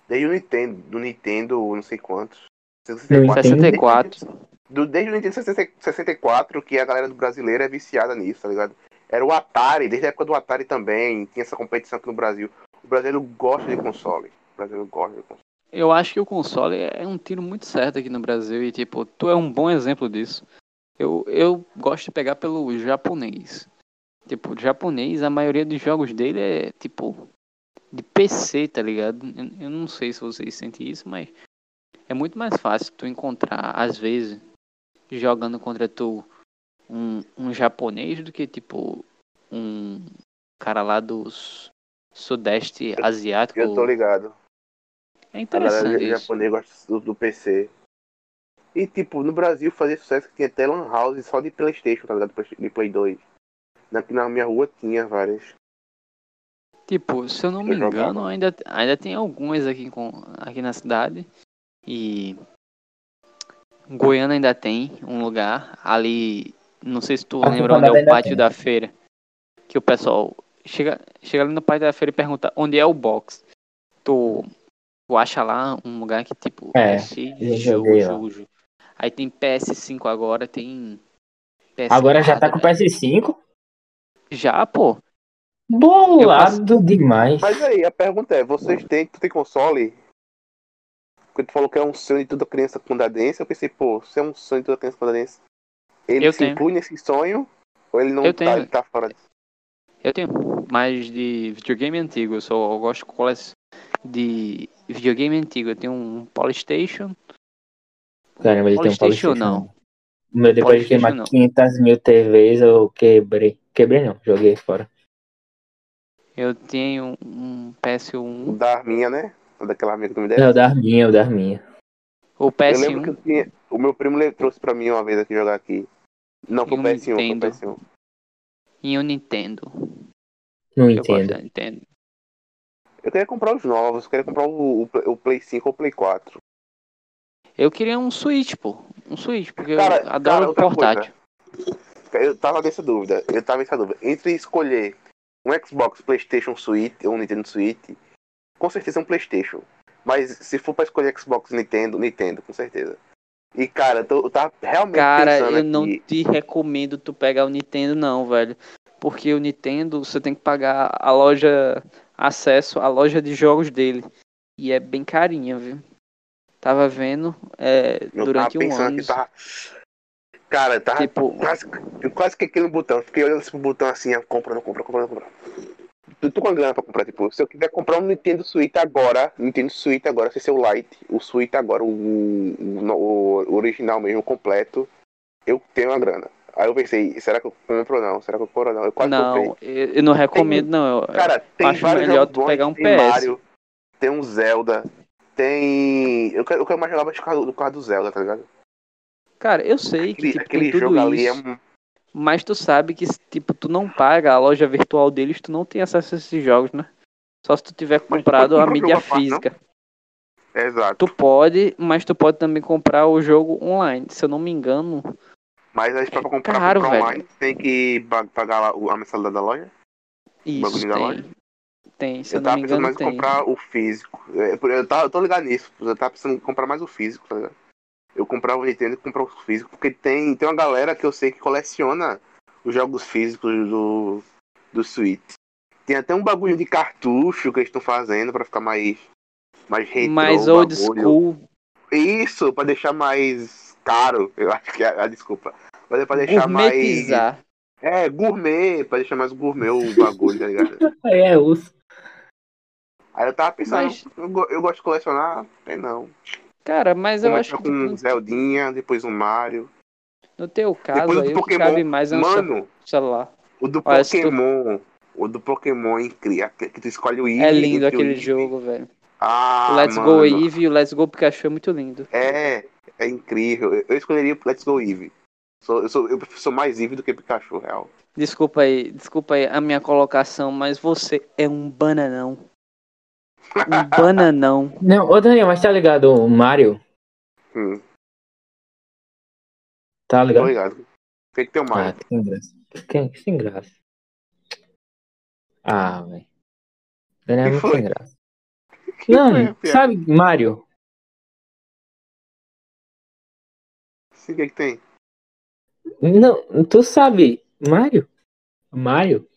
Desde o Nintendo, do Nintendo, não sei quantos. Nintendo. 64. Do, desde o Nintendo 60 64, que a galera do brasileiro é viciada nisso, tá ligado? Era o Atari, desde a época do Atari também, tinha essa competição aqui no Brasil. O brasileiro gosta de console. O brasileiro gosta de console. Eu acho que o console é um tiro muito certo aqui no Brasil e, tipo, tu é um bom exemplo disso. Eu, eu gosto de pegar pelo japonês. Tipo, japonês, a maioria dos jogos dele é, tipo, de PC, tá ligado? Eu, eu não sei se vocês sentem isso, mas é muito mais fácil tu encontrar, às vezes, jogando contra tu um, um japonês do que, tipo, um cara lá dos sudeste asiático. Eu tô ligado. É A interessante isso. japonês gosta do, do PC. E, tipo, no Brasil fazia sucesso que tinha até Lan House só de Playstation, tá ligado? De Play 2. Aqui na minha rua tinha várias. Tipo, se eu não me Eu jogava. engano, ainda, ainda tem algumas aqui, com, aqui na cidade. E Goiânia ainda tem um lugar ali. Não sei se tu lembra onde é o pátio da feira. Que o pessoal chega, chega ali no pátio da feira e pergunta onde é o box. Tu, tu acha lá um lugar que tipo É, é cheio de jogo, jogo, jogo. Aí tem PS5 agora, tem. PS4, Agora já tá com velho. PS5? Já, pô. Bolado demais. Mas aí, a pergunta é, vocês têm, tu tem console? Porque tu falou que é um sonho de toda criança condadense, eu pensei, pô, se é um sonho de toda criança condadense, ele Eu se tenho. inclui nesse sonho? Ou ele não Eu tá, ele tá fora disso? Eu tenho mais de videogame antigo. Eu só gosto de videogame antigo. Eu tenho um Polystation. Caramba, ele tem um Polystation PlayStation. não. O meu, depois de queimar não. 500 mil TVs, eu quebrei. Quebrei não, joguei fora. Eu tenho um O PS1. da Arminha, né? O daquela amiga que me É deu. o da minha, o da minha. O Eu lembro que PS1 eu tinha, o meu primo trouxe pra mim uma vez aqui jogar aqui. Não, foi o um PS1, foi o Nintendo. PS1. e o Nintendo. Não Eu entendo. da Nintendo. Eu queria comprar os novos, eu queria comprar o, o, Play- o Play 5 ou o Play 4. Eu queria um Switch, pô. Um Switch, porque Cara, eu adoro cara, portátil. Eu tava nessa dúvida, eu tava nessa dúvida. Entre escolher um Xbox, Playstation Switch ou um Nintendo Switch, com certeza é um Playstation. Mas se for pra escolher Xbox Nintendo, Nintendo, com certeza. E cara, eu, tô, eu tava realmente Cara, eu não aqui. te recomendo tu pegar o Nintendo, não, velho. Porque o Nintendo, você tem que pagar a loja, acesso à loja de jogos dele. E é bem carinha, viu? Tava vendo é, Eu durante tava um ano. que tava. Cara, tava Tipo, quase, quase que aquele botão. Fiquei olhando esse botão assim, compra, não compra, compra, não compra. Eu tô com a grana pra comprar, tipo, se eu quiser comprar um Nintendo Switch agora, Nintendo Switch agora, sem ser o Lite, o Switch agora, o, o, o original mesmo, completo, eu tenho a grana. Aí eu pensei, será que eu compro ou não? Será que eu compro ou não? Eu quase não, comprei. eu, não recomendo, não. Eu- Cara, tem acho vários melhor jogos bons, pegar um tem PS. Mario, tem um Zelda, tem... Eu quero, eu quero mais jogar mais por causa do- Zelda, tá ligado? Cara, eu sei Aquele, que tipo, aquele tem jogo ali é isso. um... Mas tu sabe que, tipo, tu não paga a loja virtual deles, tu não tem acesso a esses jogos, né? Só se tu tiver comprado a mídia à parte, física. Exato. Tu pode, mas tu pode também comprar o jogo online. Se eu não me engano, Mas aí pra É comprar, caro, comprar velho. online, tem que pagar a mensalidade da loja? isso bagulho da tem. loja? Tem, se eu, eu não me engano, mais em tem. comprar o físico. É, Eu, tava, eu tô ligado nisso. Eu tava pensando em comprar mais o físico, tá ligado? Eu comprar o Nintendo e comprar o físico. Porque tem, tem uma galera que eu sei que coleciona os jogos físicos do, do Switch. Tem até um bagulho de cartucho que eles estão fazendo pra ficar mais. Mais retrô. Mais old bagulho. school. Isso, pra deixar mais caro. Eu acho que é a desculpa. Mas é pra deixar mais. Gourmetizar. É, gourmet, pra deixar mais gourmet o bagulho, tá ligado? Aí é uso. Aí eu tava pensando, Mas- eu, eu gosto de colecionar, tem não. Cara, mas eu acho que com um tipo, Zeldinha, depois um Mario. no teu caso Depois o aí, Pokémon. cabe mais é no Mano, celular. o do Olha, se tu- Pokémon. O do Pokémon é incrível. Que tu escolhe o Eevee. É lindo aquele Eevee. jogo, velho. Ah, o Let's mano. Go Eevee e o Let's Go Pikachu é muito lindo. É, é incrível. Eu, eu escolheria o Let's Go Eevee. Sou, eu, sou, eu sou mais Eevee do que Pikachu, real. Desculpa aí, desculpa aí a minha colocação, mas você é um bananão. Um bananão. Não, ô Daniel, mas tá ligado o Mario? Hum, Tá tô ligado? ligado. Tem que ter o Ah, Mario. que sem graça. Que, sem graça. Ah, velho. Daniel é muito sem graça. Que Não, foi, sabe, Mario? Sim, o que, que tem? Não, tu sabe, Mario? Mario?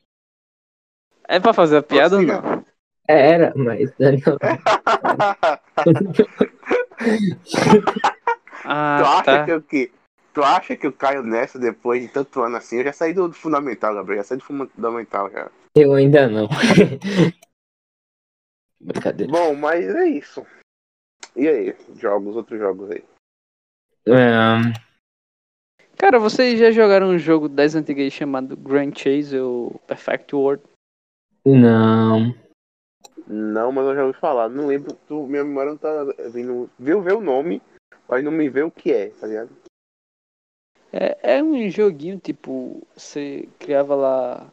É pra fazer a piada ou não? Era, mas Daniel. Ah, tu acha tá. que eu que Tu acha que eu caio nessa depois de tanto ano assim? Eu já saí do fundamental, Gabriel. Já saí do fundamental já. Eu ainda não. Brincadeira. Bom, mas é isso. E aí? Jogos, outros jogos aí. Ahn, Cara, vocês já jogaram um jogo das antigas chamado Grand Chase ou Perfect World? não. Não, mas eu já ouvi falar. Não lembro. Tu, minha memória não tá vindo. Viu ver o nome, mas não me vê o que é, tá ligado? É, é um joguinho, tipo, você criava lá.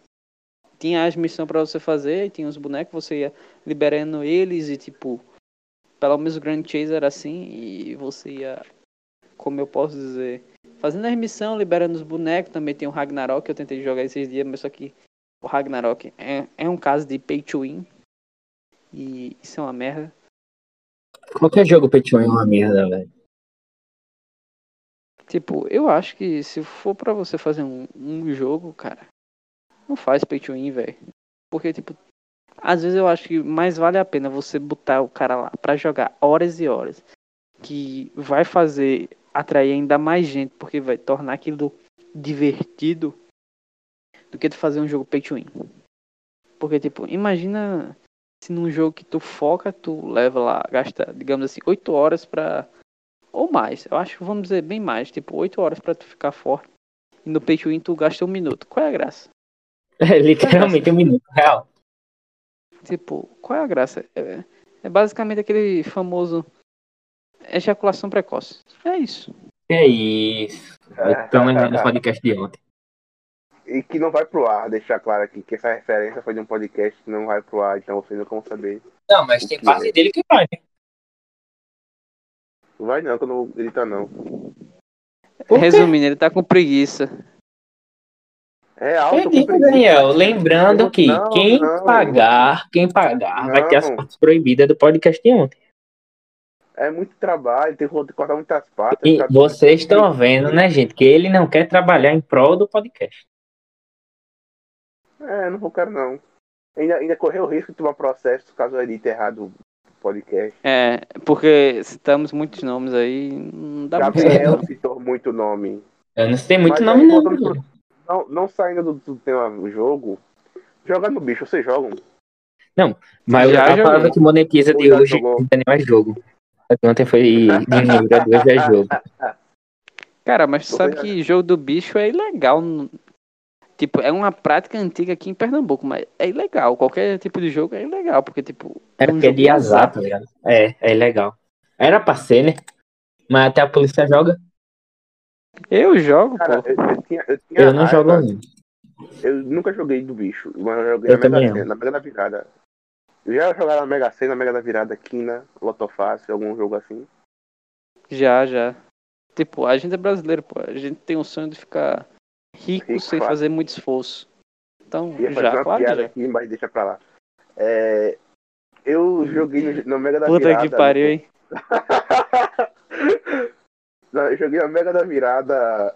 Tinha as missões pra você fazer, tinha os bonecos, você ia liberando eles e, tipo, pelo menos o Grand Chase era assim, e você ia, como eu posso dizer, fazendo as missões, liberando os bonecos. Também tem o Ragnarok, eu tentei jogar esses dias, mas só que o Ragnarok é, é um caso de pay to win, e isso é uma merda. Qualquer jogo pay to win é uma merda, velho. Tipo, eu acho que se for pra você fazer um, um jogo, cara, não faz pay to win, velho. Porque, tipo, às vezes eu acho que mais vale a pena você botar o cara lá pra jogar horas e horas. Que vai fazer atrair ainda mais gente, porque vai tornar aquilo divertido do que tu fazer um jogo pay to win. Porque, tipo, imagina se num jogo que tu foca, tu leva lá, gasta, digamos assim, 8 horas pra ou mais. Eu acho que vamos dizer bem mais. Tipo, 8 horas pra tu ficar forte. E no pay to win tu gasta um minuto. Qual é a graça? É literalmente um minuto real. Tipo, qual é a graça? É, é basicamente aquele famoso ejaculação precoce. É isso. É isso. Estão lembrando do podcast de ontem. E que não vai pro ar, deixar claro aqui que essa referência foi de um podcast que não vai pro ar, então vocês não vão saber. Não, mas tem parte dele que vai? Não vai não, que eu não não. Resumindo, ele tá com preguiça. É alto, Daniel, lembrando que Não, quem não. pagar, quem pagar, vai ter as Não. partes proibidas do podcast de ontem. É muito trabalho, tem que cortar muitas partes. E ficar- vocês estão vendo, né, gente, que ele não quer trabalhar em prol do podcast. É, não vou quero não. Ainda, ainda correu o risco de tomar processo caso eu edite errado o podcast. É, porque citamos muitos nomes aí. Não dá Gabriel citou muito nome. Eu não sei muito Mas nome, aí, não. pro- Não, não saindo do, do tema do jogo, jogar no bicho, vocês jogam? Mas Já a joguei. palavra que monetiza de hoje jogou. Daniel é jogo. Ontem foi dinheiro, hoje é jogo. Cara, mas tu sabe que jogo do bicho é ilegal. Tipo, é uma prática antiga aqui em Pernambuco, mas é ilegal. Qualquer tipo de jogo é ilegal, porque, tipo. Um porque é jogo de azar, tá ligado? É, é legal. Era pra ser, né? Mas até a polícia joga. Eu jogo, Cara, pô. eu, eu tinha, eu tinha Eu não raiva, jogo não. Eu nunca joguei do bicho, mas eu joguei Eu na Mega também Sena, na Mega da Virada. Eu já jogaram na Mega Sena, na Mega da Virada, Quina, Lotofácil, algum jogo assim. Já, já. Tipo, a gente é brasileiro, pô. A gente tem o sonho de ficar rico, Rico, sem fácil. fazer muito esforço. Então, Ia fazer já, uma claro já. aqui, mas deixa pra lá. É, eu joguei no, no Mega da Puta Virada. que pariu, hein? Não, eu joguei na Mega da Virada.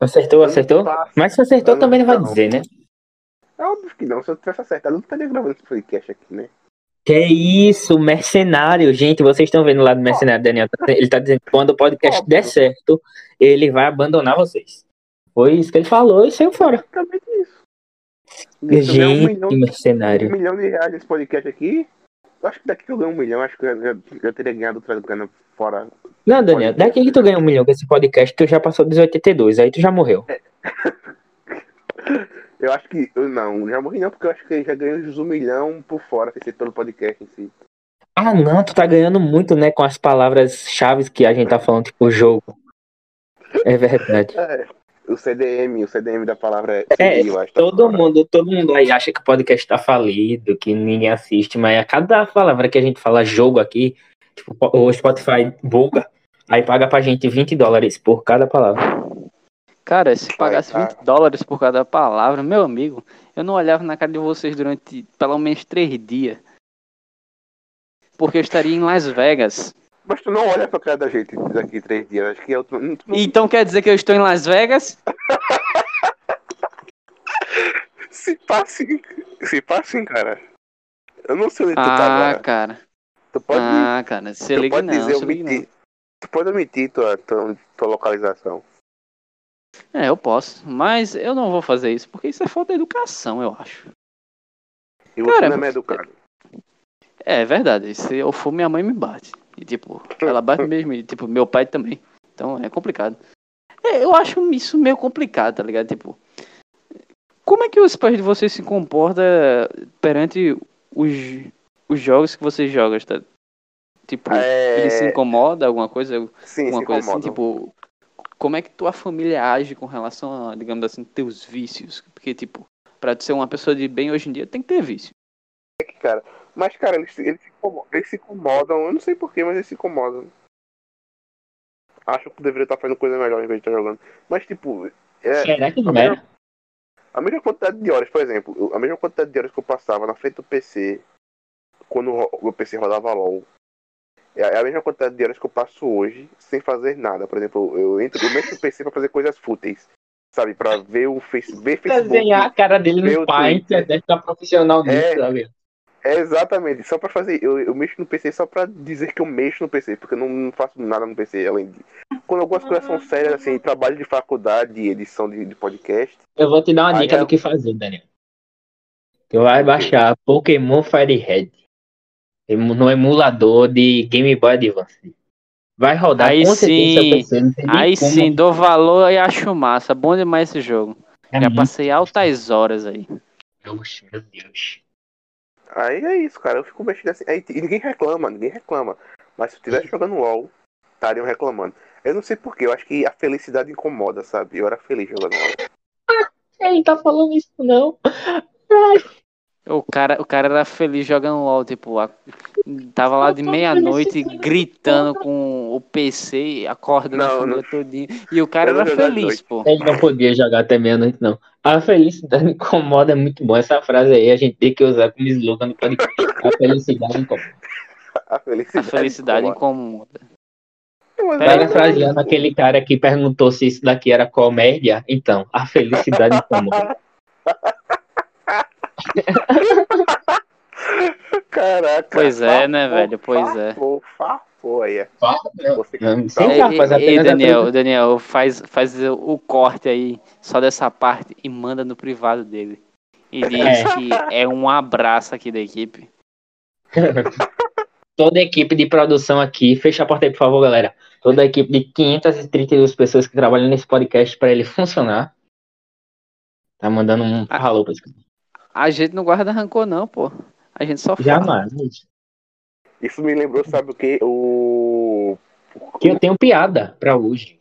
Acertou, acertou? Mas se acertou Não, também não vai não. dizer, né? É óbvio que não, se eu tivesse acertado, eu não estaria gravando esse podcast aqui, né? Que isso, mercenário. Gente, vocês estão vendo lá do mercenário, Daniel. Ele tá dizendo que quando o podcast Óbvio. der certo, ele vai abandonar vocês. Foi isso que ele falou e saiu fora. Basicamente isso. Se eu um Gente, milhão, um mercenário. milhão de reais nesse podcast aqui, eu acho que daqui que eu ganho um milhão, acho que eu já, já teria ganhado outra grana fora. Não, Daniel, daqui que tu ganha um milhão com esse podcast, tu já passou dos 82, aí tu já morreu. Eu acho que. Eu não, já morri não, porque eu acho que eu já ganhei uns um milhão por fora, sem ser pelo podcast em si. Ah, não, tu tá ganhando muito, né, com as palavras-chave que a gente tá falando, tipo, jogo. É verdade. É, o CDM, o CDM da palavra é, É, acho. Todo mundo, todo mundo aí acha que o podcast tá falido, que ninguém assiste, mas a cada palavra que a gente fala jogo aqui, tipo, o Spotify buga, aí paga pra gente 20 dólares por cada palavra. Cara, se pagasse tá. 20 dólares por cada palavra, meu amigo, eu não olhava na cara de vocês durante pelo menos três dias. Porque eu estaria em Las Vegas. Mas tu não olha pra cara da gente daqui três dias, acho que tu, não- Então quer dizer que eu estou em Las Vegas? se, sim. Se sim, cara. Eu não sei onde tu tá Ah, cara. Tu pode, Ah, cara. Se tu liga pode não, dizer se liga omitir. Tu pode omitir tua, tua, tua localização. É, eu posso. Mas eu não vou fazer isso, porque isso é falta de educação, eu acho. E você Cara, não é educado. É, é verdade. Se eu for, minha mãe me bate. E tipo, ela bate mesmo. E tipo, meu pai também. Então é complicado. É, eu acho isso meio complicado, tá ligado? Tipo, como é que os pais de vocês se comportam perante os, os jogos que vocês jogam, tá? Tipo, É, eles se incomodam, alguma coisa? sim, alguma coisa assim, tipo, como é que tua família age com relação a, digamos assim, teus vícios? Porque, tipo, pra ser uma pessoa de bem hoje em dia, tem que ter vício. Cara. Mas, cara, eles, eles, se incomodam, eles se incomodam. Eu não sei porquê, mas eles se incomodam. Acho que deveria estar fazendo coisa melhor em vez de estar jogando. Mas, tipo, é, Será que a não mesma, era? a mesma quantidade de horas, por exemplo, a mesma quantidade de horas que eu passava na frente do PC quando o meu PC rodava LOL. É a mesma quantidade de horas que eu passo hoje sem fazer nada. Por exemplo, eu entro, eu mexo no PC pra fazer coisas fúteis. Sabe, pra ver o face, ver Facebook. Desenhar a cara dele no Paint, deve estar profissional nisso, É. sabe? É exatamente, só pra fazer. Eu, eu mexo no PC só pra dizer que eu mexo no PC, porque eu não, não faço nada no PC além de. Quando algumas coisas são sérias, assim, trabalho de faculdade, edição de, de podcast. Eu vou te dar uma dica é- do que fazer, Daniel. Tu vai baixar Pokémon Fire Red emu- no emulador de Game Boy Advance. Vai rodar Aí com sim. PC, Aí como. sim, dou valor e acho massa. Bom demais esse jogo. É Já muito passei altas horas aí. meu Deus. Aí é isso, cara. Eu fico mexendo assim. Aí, e ninguém reclama, ninguém reclama. Mas se eu estivesse jogando LOL, estariam reclamando. Eu não sei porquê, eu acho que a felicidade incomoda, sabe? Eu era feliz jogando LOL. Ele tá falando isso não. O cara, o cara era feliz jogando LOL, tipo, a- tava lá de meia-noite gritando com o PC, acordando Não, não- todinha. E o cara era feliz, pô. Ele não podia jogar até meia-noite, não. A felicidade incomoda é muito bom. Essa frase aí a gente tem que usar como slogan no podcast. A felicidade incomoda. A felicidade, A felicidade incomoda. incomoda. Parafraseando aquele cara que perguntou se isso daqui era comédia, então, a felicidade incomoda. Caraca. Pois é, né, velho? Pois é. farpou, Farpou aí. é. Não, tá sem Ei, a Daniel, Daniel, faz, faz o corte aí, só dessa parte, e manda no privado dele. E diz É. que é um abraço aqui da equipe. Toda a equipe de produção aqui, fecha a porta aí, por favor, galera. Toda a equipe de 532 pessoas que trabalham nesse podcast para ele funcionar. Tá mandando um Ah. alô pra esse cara. A gente não guarda rancor, não, pô. A gente só fala. Jamais. Isso me lembrou, sabe o que? O. Que eu tenho piada pra hoje.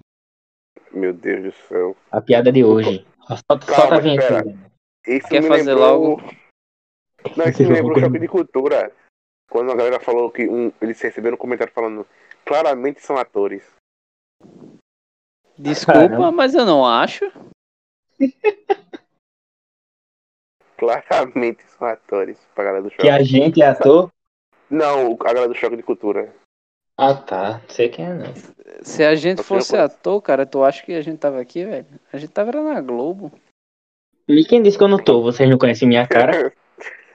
Meu Deus do céu. A piada de hoje. Solta, Calma, solta a vinheta. espera. aí. Isso Quer me fazer lembrou... logo? Não, isso me lembrou o choque de cultura. Quando a galera falou que um, eles receberam um comentário falando claramente são atores. Desculpa, Caramba. mas eu não acho. Claramente são atores pra galera do choque. Que a gente é ator? Não, a galera do choque de cultura. Ah, tá. Não sei quem é, não. Se a gente Eu fosse ator, cara, tu acha que a gente tava aqui, velho? A gente tava na Globo. E quem disse que eu não tô? Vocês não conhecem minha cara?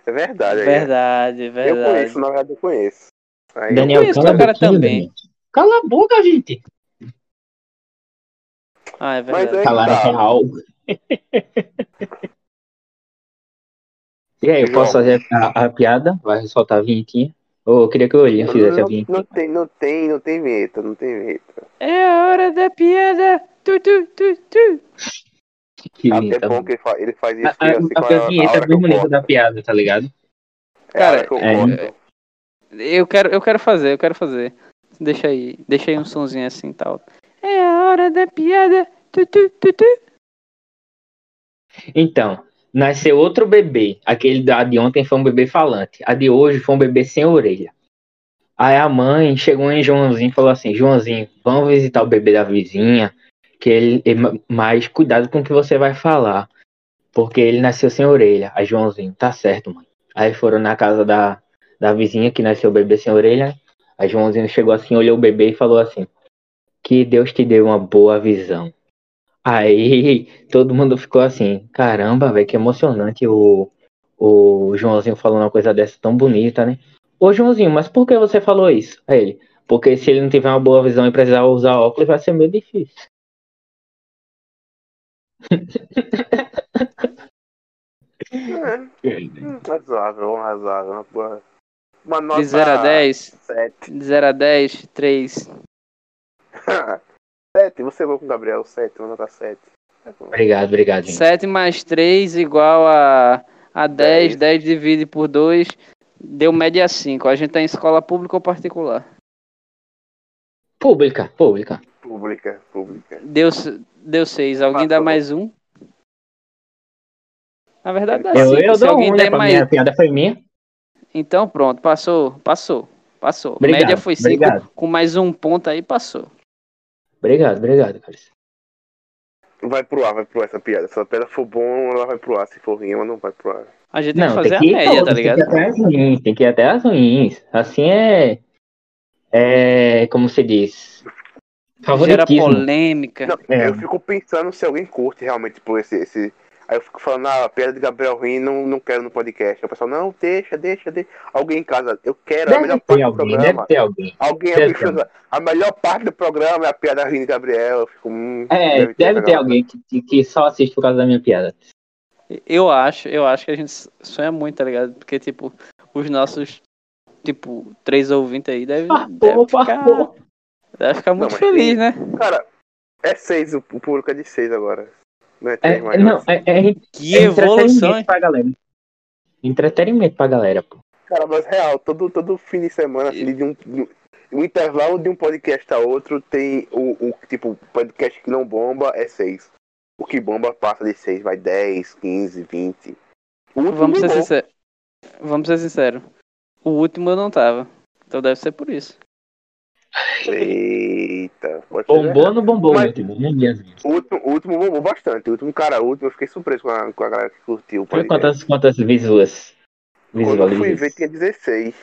É verdade. aí. Verdade, Eu verdade. conheço, na verdade eu conheço. Aí eu- Daniel, conheço cala cara boquinha, também. Daniel. Cala a boca, gente. Ah, é Mas verdade. é- Calar é tá. real. E aí, eu posso fazer a, a piada? Vai soltar a vinhetinha? Ou eu queria que o William fizesse não, vinheta. não tem, não tem, não tem vinheta, não tem vinheta. É a hora da piada. Tu, tu, tu, tu. Que Ah, é vinheta. bom que ele faz, ele faz isso. A, a, assim, a, a vinheta é hora bem bonita da piada, tá ligado? É Cara, que eu é. corto. Eu quero, eu quero fazer, eu quero fazer. Deixa aí, deixa aí um sonzinho assim e tal. É a hora da piada. Tu, tu, tu, tu. Então, nasceu outro bebê. Aquele da de ontem foi um bebê falante. A de hoje foi um bebê sem orelha. Aí a mãe chegou em Joãozinho e falou assim: Joãozinho, vamos visitar o bebê da vizinha. Que ele, mas cuidado com o que você vai falar. Porque ele nasceu sem orelha. Aí Joãozinho, tá certo, mãe. Aí foram na casa da, da vizinha que nasceu o bebê sem orelha. Aí Joãozinho chegou assim, olhou o bebê e falou assim: Que Deus te dê uma boa visão. Aí todo mundo ficou assim, caramba, velho, que emocionante o, o Joãozinho falando uma coisa dessa tão bonita, né? Ô Joãozinho, mas por que você falou isso? Aí ele, porque se ele não tiver uma boa visão e precisar usar óculos, vai ser meio difícil. É, razoável, razoável. Uma, boa- uma nota De 0 a 10, 7. de 0 a 10, 3. 7, você vou com o Gabriel, 7, uma nota 7. Obrigado, obrigado, gente. 7 mais 3 igual a, a 10, Dez. 10 divide por 2, deu média 5. A gente tá em escola pública ou particular? Pública, pública. Pública, pública. Deu, deu 6. Alguém dá Passou. mais um? Na verdade dá Eu, 5. eu Se dou alguém um, né? der pra mais. Minha piada foi minha. Então pronto, passou, passou, passou. Obrigado, média foi 5, obrigado. com mais um ponto aí passou. Obrigado, obrigado, cara. Vai pro ar, vai pro ar essa piada. Se a piada for bom, ela vai pro ar. Se for rima, não vai pro ar. A gente tem Não, que fazer tem que ir a média, todas, tá ligado? Tem que ir até as ruins, tem que ir até as ruins. Assim é. É. Como se diz? Gera Favoritismo. polêmica. Não, É. eu fico pensando se alguém curte realmente por esse, esse. Aí eu fico falando, ah, a piada de Gabriel Ruim não, não quero no podcast. Aí o pessoal, não, deixa, deixa, deixa. Alguém em casa, eu quero, a Deve melhor ter parte do alguém, programa. deve ter alguém. Alguém, Deve ter a melhor parte do programa é a piada ruim de Gabriel. Eu fico, hum, É, deve ter, galera. alguém que, que- só assiste por causa da minha piada. Eu acho, eu acho que a gente sonha muito, tá ligado? Porque, tipo, os nossos, tipo, três ouvintes aí devem, devem ficar, deve ficar muito mas feliz, tem- né? Cara, é seis, o o público é de seis agora. Não é É, não, é, é, Que é evolução, hein? pra galera. Entretenimento pra galera, pô. Cara, mas real, todo, todo fim de semana, assim, de um, de um- um intervalo de um podcast a outro, tem o, o tipo, podcast que não bomba é seis. O que bomba passa de seis, vai 10, 15, 20. O último Vamos ser bombou. sinceros. Vamos ser sinceros. O último eu não tava. Então deve ser por isso. Eita, pode ser Bombou ou não bombou, Mas-. O último, o último bombou bastante. O último, cara, o último eu fiquei surpreso com a, com a galera que curtiu Foi quantas, quantas visuas? Quando eu fui ver, tinha 16,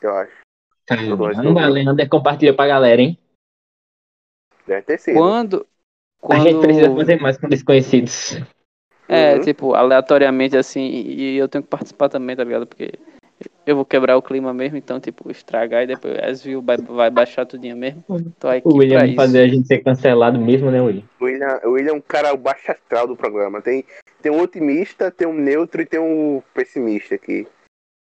eu acho. Caramba, Leander compartilhou pra galera, hein? Deve ter sido. Quando. A Quando. gente precisa fazer mais com desconhecidos. É, Uhum. tipo, aleatoriamente assim, e eu tenho que participar também, tá ligado? Porque eu vou quebrar o clima mesmo, então, tipo, estragar e depois as views vai, vai baixar tudinho mesmo. Tô aqui O William fazer a gente ser cancelado mesmo, né, William? O William, o William é um cara baixo astral do programa. Tem, tem um otimista, tem um neutro e tem um pessimista aqui.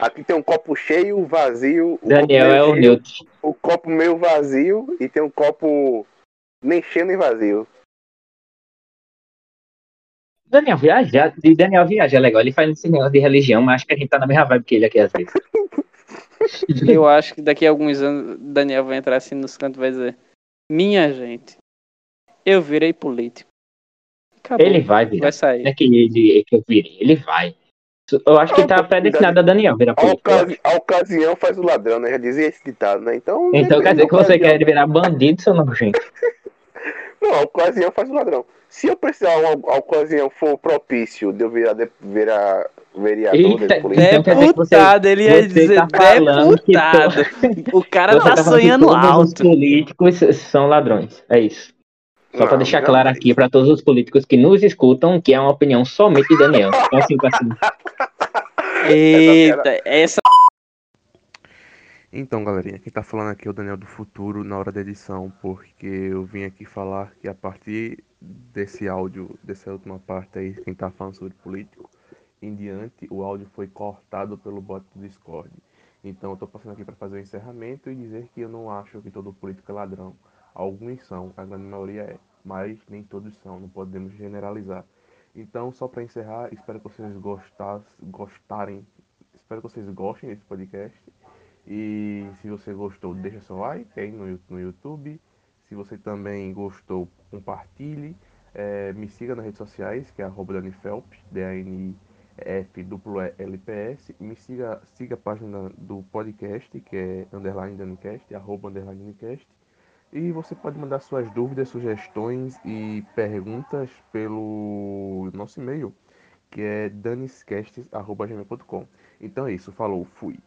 Aqui tem um copo cheio, vazio. o Daniel copo é meio o neutro. O copo meio vazio e tem um copo nem cheio nem vazio. Daniel viaja, e Daniel viaja é legal. Ele faz esse negócio de religião, mas acho que a gente tá na mesma vibe que ele aqui às vezes. Eu acho que daqui a alguns anos Daniel vai entrar assim nos cantos e vai dizer: Minha gente, eu virei político. Acabou. Ele vai virar. vai sair. Não é que ele que eu virei, ele vai. Eu acho que tá predestinado a Daniel virar A, político. acho. ocasi- a ocasião faz o ladrão, né? Já dizia esse ditado, né? Então. Então quer dizer que você quer virar bandido, seu nojento. Não, a ocasião faz o ladrão. Se eu precisar, a ocasião for propício de eu virar, de, virar vereador, Eita, de político, então Deputado, ele ia dizer tá falando que deputado. O cara Você tá tá sonhando todos os alto. políticos são ladrões. É isso. Só pra Não, deixar não. claro aqui pra todos os políticos que nos escutam que é uma opinião somente de Daniel. Então, assim, assim. Eita, essa. Então, galerinha, quem tá falando aqui é o Daniel do Futuro na hora da edição, porque eu vim aqui falar que a partir desse áudio, dessa última parte aí, quem tá falando sobre político, em diante, o áudio foi cortado pelo bot do Discord. Então, eu tô passando aqui para fazer o encerramento e dizer que eu não acho que todo político é ladrão. Alguns são, a grande maioria é, mas nem todos são, não podemos generalizar. Então, só para encerrar, espero que vocês gostas, gostarem, espero que vocês gostem desse podcast. E se você gostou, deixa seu like aí no, no YouTube. Se você também gostou, compartilhe. É, me siga nas redes sociais, que é arroba Danifelp, D-A-N-F-L-P-S. Me siga, siga a página do podcast, que é underline Danicast, arroba underline Danicast. E você pode mandar suas dúvidas, sugestões e perguntas pelo nosso e-mail, que é daniscastes.gmail.com. Então é isso, falou, fui.